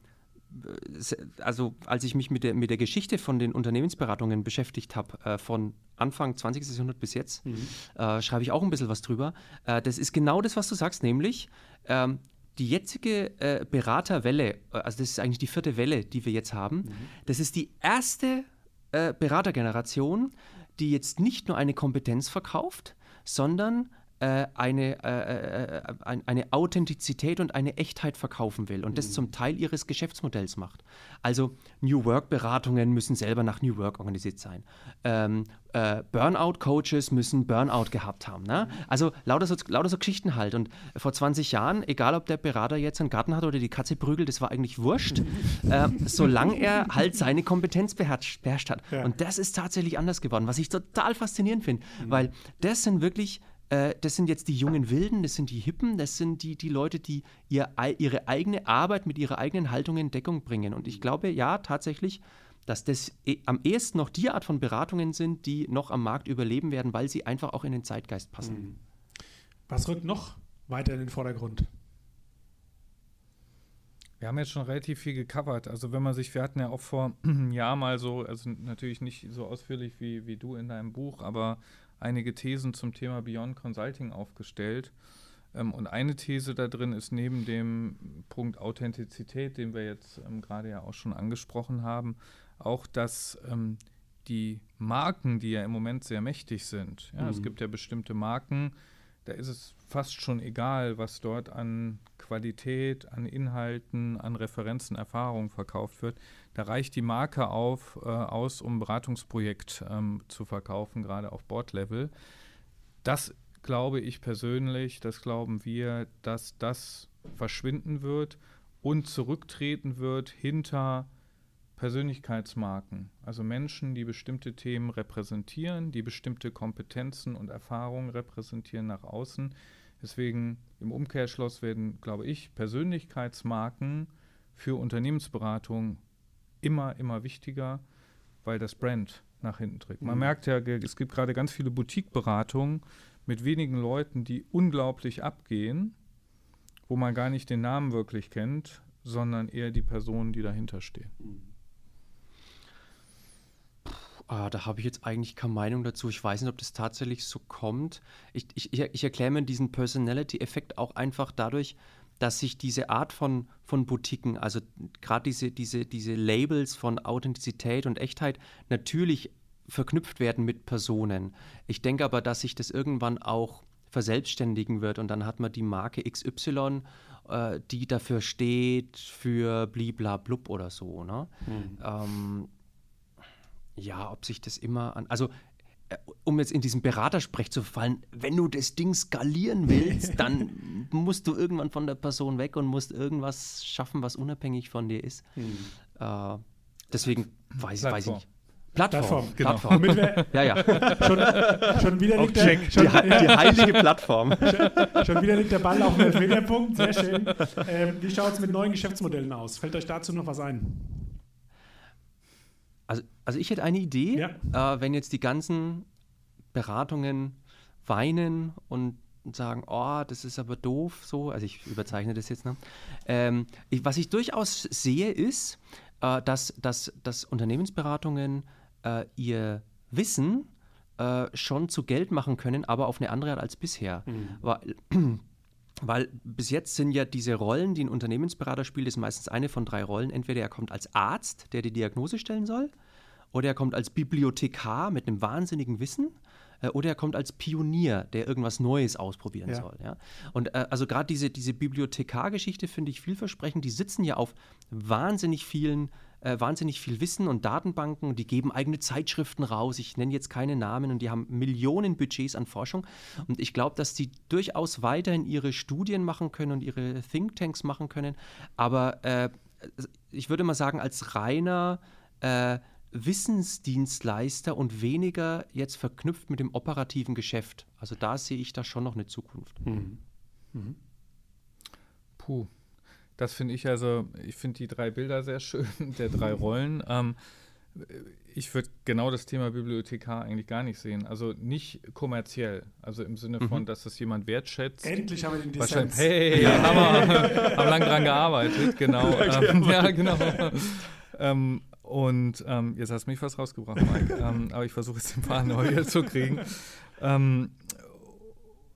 also als ich mich mit der, mit der Geschichte von den Unternehmensberatungen beschäftigt habe, äh, von Anfang 20. Jahrhundert bis jetzt, mhm. äh, schreibe ich auch ein bisschen was drüber. Äh, das ist genau das, was du sagst, nämlich ähm, die jetzige äh, Beraterwelle, äh, also das ist eigentlich die vierte Welle, die wir jetzt haben, mhm. das ist die erste äh, Beratergeneration, die jetzt nicht nur eine Kompetenz verkauft, sondern äh, eine, äh, äh eine Authentizität und eine Echtheit verkaufen will und mhm. das zum Teil ihres Geschäftsmodells macht. Also New Work-Beratungen müssen selber nach New Work organisiert sein. Ähm, äh, Burnout-Coaches müssen Burnout gehabt haben. Ne? Mhm. Also lauter so, lauter so Geschichten halt. Und vor 20 Jahren, egal ob der Berater jetzt einen Garten hat oder die Katze prügelt, das war eigentlich wurscht, äh, solange er halt seine Kompetenz beherrscht, beherrscht hat. Ja. Und das ist tatsächlich anders geworden, was ich total faszinierend finde, mhm. weil das sind wirklich äh, das sind jetzt die jungen Wilden, das sind die Hippen, das sind die, die Leute, die ihr, ihre eigene Arbeit mit ihrer eigenen Haltung in Deckung bringen. Und ich glaube, ja, tatsächlich, dass das eh, am ehesten noch die Art von Beratungen sind, die noch am Markt überleben werden, weil sie einfach auch in den Zeitgeist passen. Mhm. Was rückt noch weiter in den Vordergrund? Wir haben jetzt schon relativ viel gecovert. Also wenn man sich, wir hatten ja auch vor einem Jahr mal so, also natürlich nicht so ausführlich wie, wie du in deinem Buch, aber einige Thesen zum Thema Beyond Consulting aufgestellt. Ähm, und eine These da drin ist neben dem Punkt Authentizität, den wir jetzt ähm, gerade ja auch schon angesprochen haben, auch, dass ähm, die Marken, die ja im Moment sehr mächtig sind, ja, mhm. es gibt ja bestimmte Marken, da ist es fast schon egal, was dort an Qualität, an Inhalten, an Referenzen, Erfahrungen verkauft wird. Da reicht die Marke auf, äh, aus, um ein Beratungsprojekt ähm, zu verkaufen, gerade auf Board-Level. Das glaube ich persönlich, das glauben wir, dass das verschwinden wird und zurücktreten wird hinter Persönlichkeitsmarken, also Menschen, die bestimmte Themen repräsentieren, die bestimmte Kompetenzen und Erfahrungen repräsentieren nach außen. Deswegen im Umkehrschluss werden, glaube ich, Persönlichkeitsmarken für Unternehmensberatung immer, immer wichtiger, weil das Brand nach hinten trägt. Man mhm. merkt ja, es gibt gerade ganz viele Boutique-Beratungen mit wenigen Leuten, die unglaublich abgehen, wo man gar nicht den Namen wirklich kennt, sondern eher die Personen, die dahinter stehen. Mhm. Ah, da habe ich jetzt eigentlich keine Meinung dazu. Ich weiß nicht, ob das tatsächlich so kommt. Ich, ich, ich erkläre mir diesen Personality-Effekt auch einfach dadurch, dass sich diese Art von, von Boutiquen, also gerade diese, diese, diese Labels von Authentizität und Echtheit, natürlich verknüpft werden mit Personen. Ich denke aber, dass sich das irgendwann auch verselbstständigen wird und dann hat man die Marke XY, äh, die dafür steht für bliblablub oder so. Ne? Mhm. Ähm, ja, ob sich das immer an. Also, um jetzt in diesen Beratersprech zu fallen, wenn du das Ding skalieren willst, dann musst du irgendwann von der Person weg und musst irgendwas schaffen, was unabhängig von dir ist. Hm. Äh, deswegen weiß, weiß, ich nicht. Plattform, Plattform. genau. Plattform. ja, ja. Schon, schon wieder liegt der, schon, die, die, heilige Plattform. Schon, schon, wieder liegt der Ball auf dem Elfmeterpunkt. Sehr schön. Ähm, wie schaut es mit neuen Geschäftsmodellen aus? Fällt euch dazu noch was ein? Also, ich hätte eine Idee, ja. äh, wenn jetzt die ganzen Beratungen weinen und sagen, oh, das ist aber doof, so, also ich überzeichne das jetzt, ne? Ähm, ich, was ich durchaus sehe, ist, äh, dass, dass, dass Unternehmensberatungen äh, ihr Wissen äh, schon zu Geld machen können, aber auf eine andere Art als bisher. Mhm. Weil, weil bis jetzt sind ja diese Rollen, die ein Unternehmensberater spielt, ist meistens eine von drei Rollen. Entweder er kommt als Arzt, der die Diagnose stellen soll, oder er kommt als Bibliothekar mit einem wahnsinnigen Wissen, äh, oder er kommt als Pionier, der irgendwas Neues ausprobieren ja. soll. Ja? Und äh, also gerade diese, diese Bibliothekargeschichte finde ich vielversprechend. Die sitzen ja auf wahnsinnig vielen äh, wahnsinnig viel Wissen und Datenbanken. Die geben eigene Zeitschriften raus. Ich nenne jetzt keine Namen und die haben Millionen Budgets an Forschung. Und ich glaube, dass die durchaus weiterhin ihre Studien machen können und ihre Thinktanks machen können. Aber äh, ich würde mal sagen, als reiner äh, Wissensdienstleister und weniger jetzt verknüpft mit dem operativen Geschäft. Also da sehe ich da schon noch eine Zukunft. Mhm. Mhm. Puh, das finde ich also, ich finde die drei Bilder sehr schön, der drei Rollen. Ähm, ich würde genau das Thema Bibliothekar eigentlich gar nicht sehen. Also nicht kommerziell. Also im Sinne von, mhm. dass das jemand wertschätzt. Endlich haben wir den Dissens. Hey, ja. haben wir haben lang dran gearbeitet, genau. ähm, ja, genau. ähm, und ähm, jetzt hast du mich fast rausgebracht, Mike. ähm, aber ich versuche jetzt den Faden neu zu kriegen. Ähm,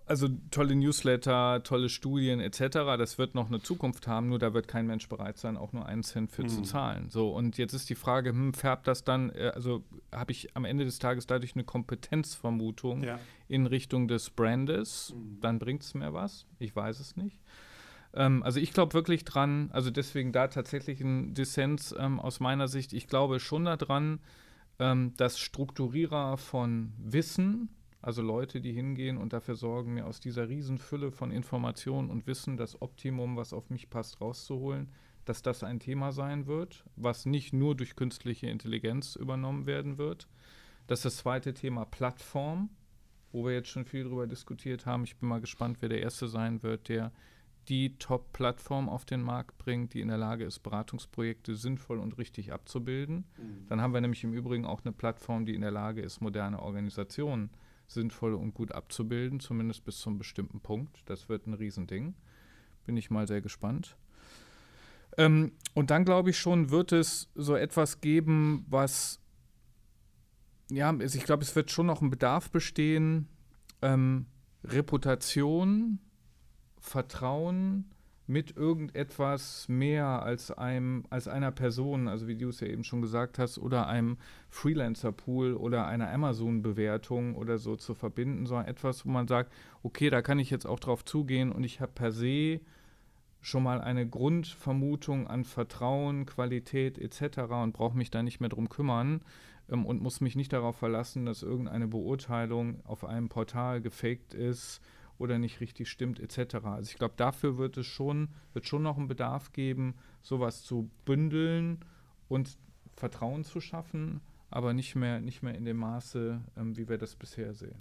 also tolle Newsletter, tolle Studien etc., das wird noch eine Zukunft haben, nur da wird kein Mensch bereit sein, auch nur einen Cent für mhm. zu zahlen. So, und jetzt ist die Frage, hm, färbt das dann, äh, also habe ich am Ende des Tages dadurch eine Kompetenzvermutung ja. in Richtung des Brandes, mhm. dann bringt es mir was? Ich weiß es nicht. Ähm, also ich glaube wirklich dran, also deswegen da tatsächlich ein Dissens ähm, aus meiner Sicht, ich glaube schon daran, ähm, dass Strukturierer von Wissen, also Leute, die hingehen und dafür sorgen, mir aus dieser Riesenfülle von Informationen und Wissen das Optimum, was auf mich passt, rauszuholen, dass das ein Thema sein wird, was nicht nur durch künstliche Intelligenz übernommen werden wird. Das ist das zweite Thema Plattform, wo wir jetzt schon viel darüber diskutiert haben. Ich bin mal gespannt, wer der Erste sein wird, der die Top-Plattform auf den Markt bringt, die in der Lage ist, Beratungsprojekte sinnvoll und richtig abzubilden. Mhm. Dann haben wir nämlich im Übrigen auch eine Plattform, die in der Lage ist, moderne Organisationen sinnvoll und gut abzubilden, zumindest bis zum bestimmten Punkt. Das wird ein Riesending. Bin ich mal sehr gespannt. Ähm, und dann glaube ich schon, wird es so etwas geben, was, ja, also ich glaube, es wird schon noch ein Bedarf bestehen, ähm, Reputation, Vertrauen, mit irgendetwas mehr als einem, als einer Person, also wie du es ja eben schon gesagt hast, oder einem Freelancer-Pool oder einer Amazon-Bewertung oder so zu verbinden, sondern etwas, wo man sagt, okay, da kann ich jetzt auch drauf zugehen und ich habe per se schon mal eine Grundvermutung an Vertrauen, Qualität etc. und brauche mich da nicht mehr drum kümmern ähm, und muss mich nicht darauf verlassen, dass irgendeine Beurteilung auf einem Portal gefaked ist oder nicht richtig stimmt, etc. Also ich glaube, dafür wird es schon, wird schon noch einen Bedarf geben, sowas zu bündeln und Vertrauen zu schaffen, aber nicht mehr, nicht mehr in dem Maße, ähm, wie wir das bisher sehen.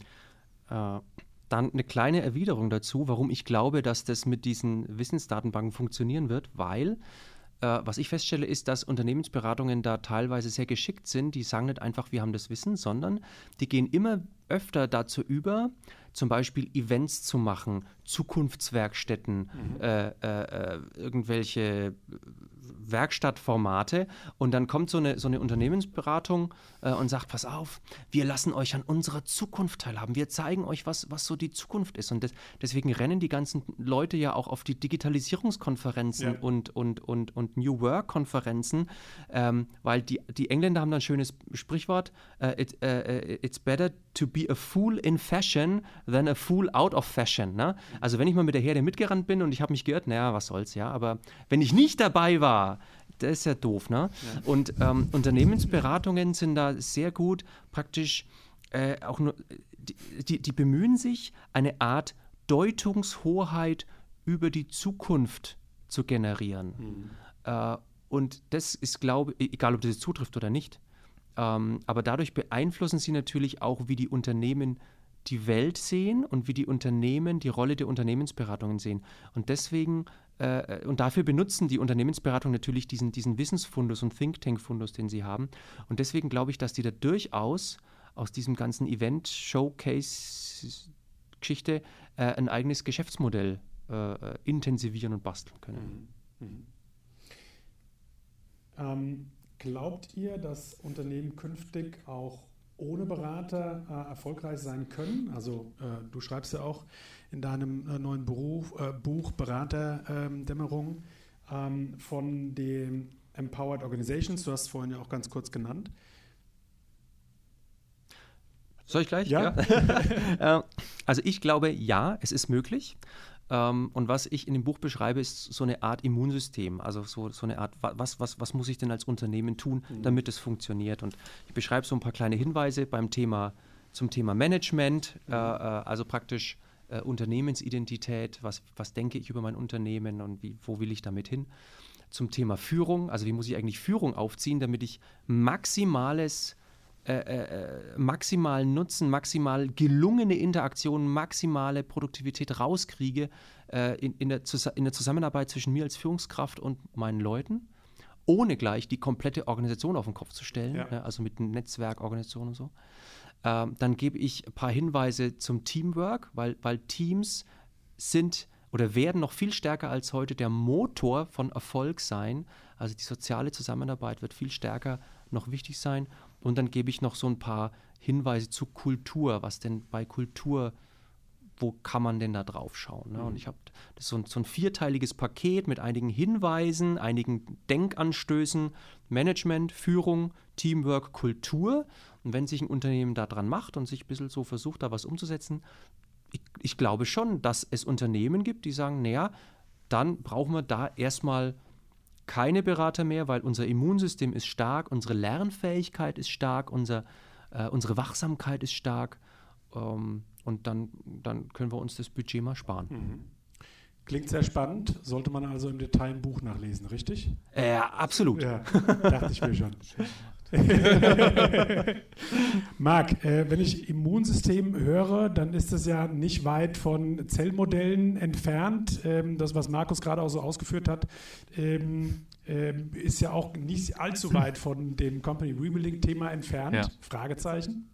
Äh, dann eine kleine Erwiderung dazu, warum ich glaube, dass das mit diesen Wissensdatenbanken funktionieren wird, weil was ich feststelle, ist, dass Unternehmensberatungen da teilweise sehr geschickt sind. Die sagen nicht einfach, wir haben das Wissen, sondern die gehen immer öfter dazu über, zum Beispiel Events zu machen, Zukunftswerkstätten, mhm. äh, äh, irgendwelche Werkstattformate und dann kommt so eine, so eine Unternehmensberatung äh, und sagt, pass auf, wir lassen euch an unserer Zukunft teilhaben, wir zeigen euch, was, was so die Zukunft ist und das, deswegen rennen die ganzen Leute ja auch auf die Digitalisierungskonferenzen ja. und, und, und, und New Work-Konferenzen, ähm, weil die, die Engländer haben da ein schönes Sprichwort, uh, it, uh, it's better to be a fool in fashion than a fool out of fashion. Ne? Also wenn ich mal mit der Herde mitgerannt bin und ich habe mich geirrt, naja, was soll's, ja, aber wenn ich nicht dabei war, das ist ja doof, ne? Ja. Und ähm, Unternehmensberatungen sind da sehr gut, praktisch äh, auch nur, die, die, die, bemühen sich, eine Art Deutungshoheit über die Zukunft zu generieren. Mhm. Äh, und das ist, glaube ich, egal ob das jetzt zutrifft oder nicht, ähm, aber dadurch beeinflussen sie natürlich auch, wie die Unternehmen die Welt sehen und wie die Unternehmen die Rolle der Unternehmensberatungen sehen. Und deswegen, äh, und dafür benutzen die Unternehmensberatungen natürlich diesen, diesen Wissensfundus und Think Tank-Fundus, den sie haben. Und deswegen glaube ich, dass die da durchaus aus diesem ganzen Event-Showcase-Geschichte äh, ein eigenes Geschäftsmodell äh, intensivieren und basteln können. Mhm. Mhm. Ähm, glaubt ihr, dass Unternehmen künftig auch ohne Berater äh, erfolgreich sein können. Also äh, du schreibst ja auch in deinem äh, neuen Beruf, äh, Buch Beraterdämmerung ähm, von den Empowered Organizations. Du hast es vorhin ja auch ganz kurz genannt. Soll ich gleich? Ja. ja. Äh, also ich glaube, ja, es ist möglich. Ähm, und was ich in dem Buch beschreibe, ist so eine Art Immunsystem. Also so, so eine Art, was, was, was muss ich denn als Unternehmen tun, mhm. damit es funktioniert? Und ich beschreibe so ein paar kleine Hinweise beim Thema, zum Thema Management, mhm. äh, äh also praktisch äh, Unternehmensidentität, was, was denke ich über mein Unternehmen und wie, wo will ich damit hin? Zum Thema Führung, also wie muss ich eigentlich Führung aufziehen, damit ich maximales äh, äh, maximalen Nutzen, maximal gelungene Interaktion, maximale Produktivität rauskriege äh, in, in, der, in der Zusammenarbeit zwischen mir als Führungskraft und meinen Leuten. ohne gleich die komplette Organisation auf den Kopf zu stellen, Ja. ne, also mit Netzwerkorganisation und so. Ähm, dann gebe ich ein paar Hinweise zum Teamwork, weil, weil Teams sind oder werden noch viel stärker als heute der Motor von Erfolg sein. Also die soziale Zusammenarbeit wird viel stärker noch wichtig sein. Und dann gebe ich noch so ein paar Hinweise zu Kultur, was denn bei Kultur, wo kann man denn da drauf schauen? Ne? Und ich habe so ein, so ein vierteiliges Paket mit einigen Hinweisen, einigen Denkanstößen, Management, Führung, Teamwork, Kultur. Und wenn sich ein Unternehmen da dran macht und sich ein bisschen so versucht, da was umzusetzen, ich, ich glaube schon, dass es Unternehmen gibt, die sagen, naja, dann brauchen wir da erstmal keine Berater mehr, weil unser Immunsystem ist stark, unsere Lernfähigkeit ist stark, unser, äh, unsere Wachsamkeit ist stark. Ähm, und dann, dann können wir uns das Budget mal sparen. Klingt sehr spannend, sollte man also im Detail im Buch nachlesen, richtig? Äh, absolut. Ja, dachte ich mir schon. Marc, äh, wenn ich Immunsystem höre, dann ist es ja nicht weit von Zellmodellen entfernt. Ähm, das, was Markus gerade auch so ausgeführt hat, ähm, ähm, ist ja auch nicht allzu weit von dem Company Rebuilding-Thema entfernt. Ja. Fragezeichen.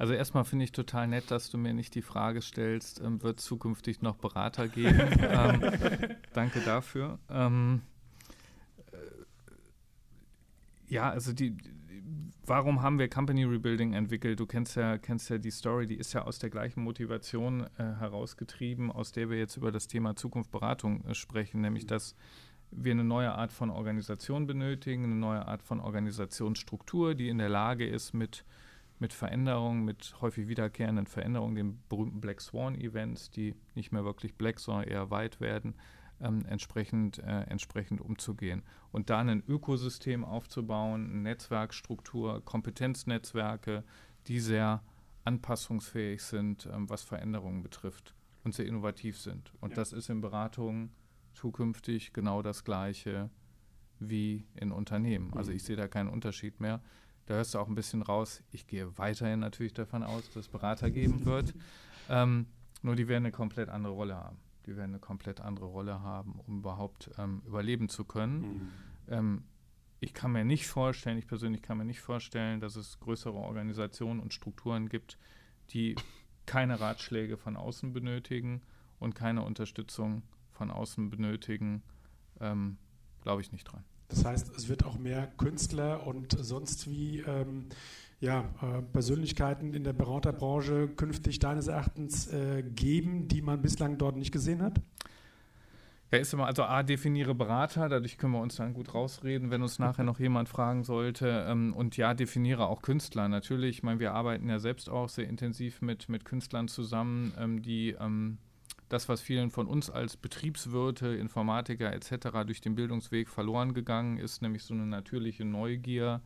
Also erstmal finde ich total nett, dass du mir nicht die Frage stellst, ähm, wird es zukünftig noch Berater geben? ähm, danke dafür. Ähm, äh, ja, also die, warum haben wir Company Rebuilding entwickelt? Du kennst ja, kennst ja die Story, die ist ja aus der gleichen Motivation äh, herausgetrieben, aus der wir jetzt über das Thema Zukunft Beratung äh, sprechen, nämlich dass wir eine neue Art von Organisation benötigen, eine neue Art von Organisationsstruktur, die in der Lage ist, mit mit Veränderungen, mit häufig wiederkehrenden Veränderungen, den berühmten Black Swan Events, die nicht mehr wirklich black, sondern eher weit werden, ähm, entsprechend, äh, entsprechend umzugehen. Und da ein Ökosystem aufzubauen, eine Netzwerkstruktur, Kompetenznetzwerke, die sehr anpassungsfähig sind, ähm, was Veränderungen betrifft und sehr innovativ sind. Und Ja. das ist in Beratungen zukünftig genau das Gleiche wie in Unternehmen. Also ich sehe da keinen Unterschied mehr. Da hörst du auch ein bisschen raus, ich gehe weiterhin natürlich davon aus, dass es Berater geben wird. Ähm, nur die werden eine komplett andere Rolle haben. Die werden eine komplett andere Rolle haben, um überhaupt ähm, überleben zu können. Ähm, ich kann mir nicht vorstellen, ich persönlich kann mir nicht vorstellen, dass es größere Organisationen und Strukturen gibt, die keine Ratschläge von außen benötigen und keine Unterstützung von außen benötigen. Ähm, Glaube ich nicht dran. Das heißt, es wird auch mehr Künstler und sonst wie ähm, ja, äh, Persönlichkeiten in der Beraterbranche künftig deines Erachtens äh, geben, die man bislang dort nicht gesehen hat? Ja, ist immer, also A, definiere Berater, dadurch können wir uns dann gut rausreden, wenn uns nachher noch jemand fragen sollte. Ähm, und ja, definiere auch Künstler. Natürlich, ich meine, wir arbeiten ja selbst auch sehr intensiv mit, mit Künstlern zusammen, ähm, die ähm, das, was vielen von uns als Betriebswirte, Informatiker etc. durch den Bildungsweg verloren gegangen ist, nämlich so eine natürliche Neugier,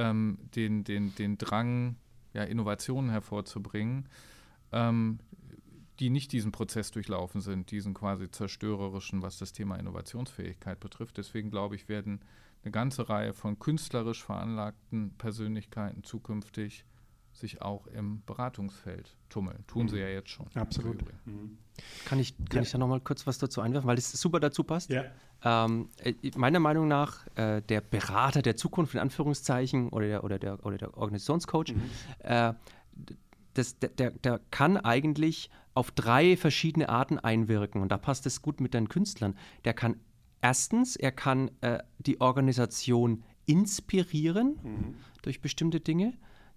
ähm, den, den, den Drang, ja, Innovationen hervorzubringen. Ähm, die nicht diesen Prozess durchlaufen sind, diesen quasi zerstörerischen, was das Thema Innovationsfähigkeit betrifft. Deswegen glaube ich, werden eine ganze Reihe von künstlerisch veranlagten Persönlichkeiten zukünftig sich auch im Beratungsfeld tummeln. Tun sie ja jetzt schon. Absolut. Übrigen. Kann ich, kann Ja. ich da nochmal kurz was dazu einwerfen, weil es super dazu passt? Ja. Ähm, äh, meiner Meinung nach, äh, der Berater der Zukunft, in Anführungszeichen, oder der, oder der, oder der Organisationscoach, äh, d- das, der, der, der kann eigentlich auf drei verschiedene Arten einwirken. Und da passt es gut mit den Künstlern. Der kann erstens, er kann äh, die Organisation inspirieren durch bestimmte Dinge.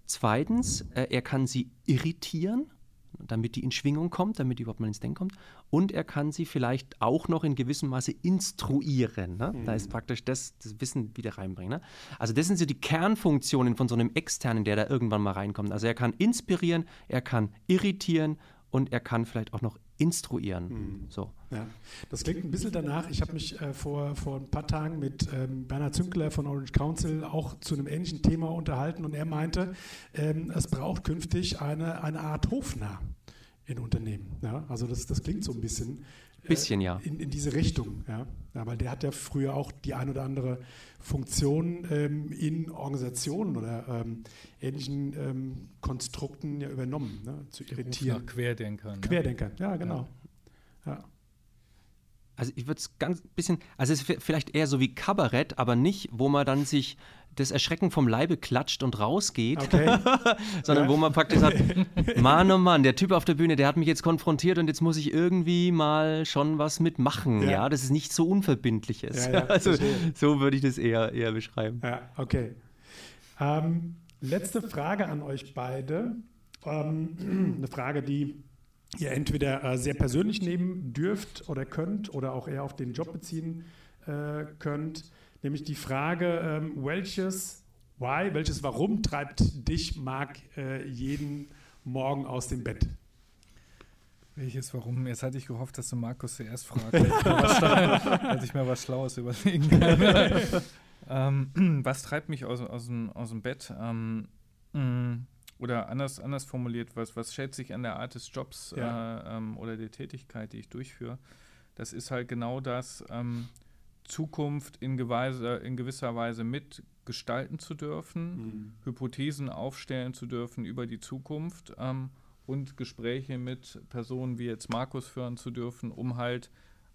Zweitens, äh, er kann sie irritieren, damit die in Schwingung kommt, damit die überhaupt mal ins Denken kommt. Und er kann sie vielleicht auch noch in gewissem Maße instruieren. Ne? Da ist praktisch das, das Wissen wieder reinbringen. Ne? Also das sind so die Kernfunktionen von so einem Externen, der da irgendwann mal reinkommt. Also er kann inspirieren, er kann irritieren und er kann vielleicht auch noch instruieren. So. Ja, das klingt ein bisschen danach. Ich habe mich äh, vor, vor ein paar Tagen mit ähm, Bernhard Zünkler von Orange Council auch zu einem ähnlichen Thema unterhalten und er meinte, ähm, es braucht künftig eine, eine Art Hofnarr in Unternehmen. Ja? Also das, das klingt so ein bisschen. Äh, Bisschen, ja. In, in diese Richtung, ja. ja. Weil der hat ja früher auch die ein oder andere Funktion ähm, in Organisationen oder ähm, ähnlichen ähm, Konstrukten ja übernommen, ne? zu irritieren. nach Querdenkern. ne? Querdenker, ja, genau. Ja. also ich würde es ganz bisschen, also es ist vielleicht eher so wie Kabarett, aber nicht, wo man dann sich das Erschrecken vom Leibe klatscht und rausgeht, okay. sondern ja. wo man praktisch sagt, Mann, oh Mann, der Typ auf der Bühne, der hat mich jetzt konfrontiert und jetzt muss ich irgendwie mal schon was mitmachen. Ja, ja? das ist nicht so unverbindliches. Ja, also so würde ich das eher, eher beschreiben. Ja, okay. Ähm, letzte Frage an euch beide. Ähm, eine Frage, die ihr entweder äh, sehr persönlich nehmen dürft oder könnt oder auch eher auf den Job beziehen äh, könnt nämlich die Frage, ähm, welches Why, welches Warum treibt dich, Marc, äh, jeden Morgen aus dem Bett? Welches Warum? Jetzt hatte ich gehofft, dass du Markus zuerst fragst, dass ich mir was Schlaues überlegen kann. ähm, was treibt mich aus, aus, dem, aus dem Bett? Ähm, mm, oder anders, anders formuliert, was, was schätze ich an der Art des Jobs ja. äh, ähm, oder der Tätigkeit, die ich durchführe? Das ist halt genau das, ähm, Zukunft in, geweise, in gewisser Weise mitgestalten zu dürfen, mhm. Hypothesen aufstellen zu dürfen über die Zukunft ähm, und Gespräche mit Personen wie jetzt Markus führen zu dürfen, um halt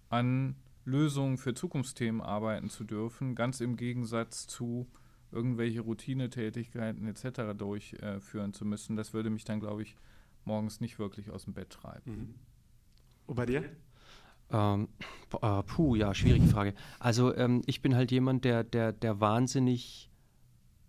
an Lösungen für Zukunftsthemen arbeiten zu dürfen, ganz im Gegensatz zu irgendwelche Routinetätigkeiten etc. durchführen zu müssen. Das würde mich dann, glaube ich, morgens nicht wirklich aus dem Bett treiben. Mhm. Und bei dir? Ähm, äh, puh, ja, schwierige Frage. Also ähm, ich bin halt jemand, der, der, der wahnsinnig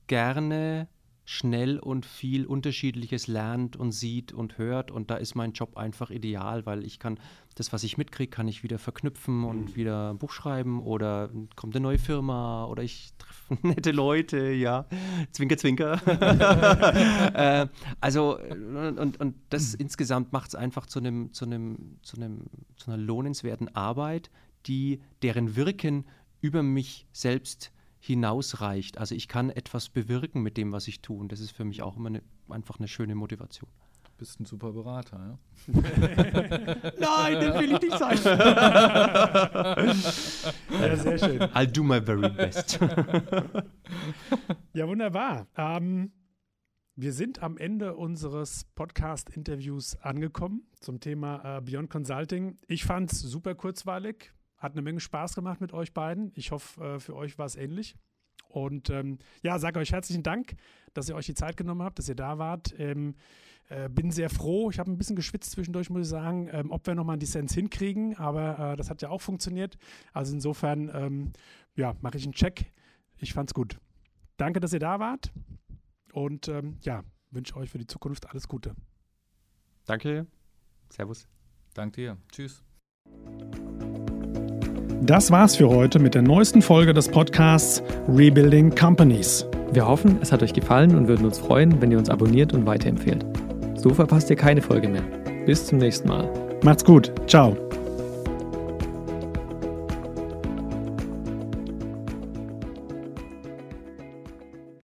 gerne schnell und viel Unterschiedliches lernt und sieht und hört. Und da ist mein Job einfach ideal, weil ich kann das, was ich mitkriege, kann ich wieder verknüpfen und mhm. wieder ein Buch schreiben oder kommt eine neue Firma oder ich treffe nette Leute, ja. Zwinker, zwinker. äh, also, und, und das mhm. insgesamt macht es einfach zu einem, zu einem, zu einem, zu einer lohnenswerten Arbeit, die, deren Wirken über mich selbst hinausreicht. Also ich kann etwas bewirken mit dem, was ich tue. Und das ist für mich auch immer eine, einfach eine schöne Motivation. Du bist ein super Berater, ja? Nein, das will ich nicht sein. ja, sehr schön. I'll do my very best. ja, wunderbar. Ähm, wir sind am Ende unseres Podcast-Interviews angekommen zum Thema äh, Beyond Consulting. Ich fand es super kurzweilig. Hat eine Menge Spaß gemacht mit euch beiden. Ich hoffe, äh, für euch war es ähnlich. Und ähm, ja, sage euch herzlichen Dank, dass ihr euch die Zeit genommen habt, dass ihr da wart. Ähm, äh, bin sehr froh. Ich habe ein bisschen geschwitzt zwischendurch, muss ich sagen, ähm, ob wir nochmal einen Dissens hinkriegen. Aber äh, das hat ja auch funktioniert. Also insofern, ähm, ja, mache ich einen Check. Ich fand's gut. Danke, dass ihr da wart. Und ähm, ja, wünsche euch für die Zukunft alles Gute. Danke. Servus. Danke dir. Tschüss. Das war's für heute mit der neuesten Folge des Podcasts Rebuilding Companies. Wir hoffen, es hat euch gefallen und würden uns freuen, wenn ihr uns abonniert und weiterempfehlt. So verpasst ihr keine Folge mehr. Bis zum nächsten Mal. Macht's gut. Ciao.